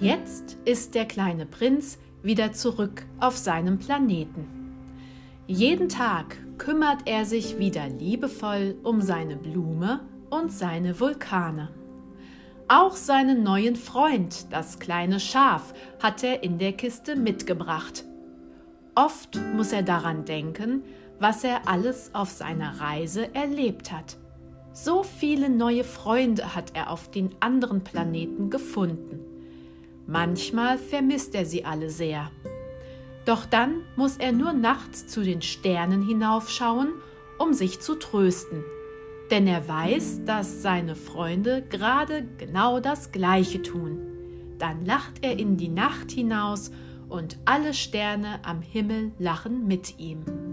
Jetzt ist der kleine Prinz wieder zurück auf seinem Planeten. Jeden Tag kümmert er sich wieder liebevoll um seine Blume und seine Vulkane. Auch seinen neuen Freund, das kleine Schaf, hat er in der Kiste mitgebracht. Oft muss er daran denken, was er alles auf seiner Reise erlebt hat. So viele neue Freunde hat er auf den anderen Planeten gefunden. Manchmal vermisst er sie alle sehr. Doch dann muss er nur nachts zu den Sternen hinaufschauen, um sich zu trösten denn er weiß, dass seine Freunde gerade genau das Gleiche tun. Dann lacht er in die Nacht hinaus und alle Sterne am Himmel lachen mit ihm.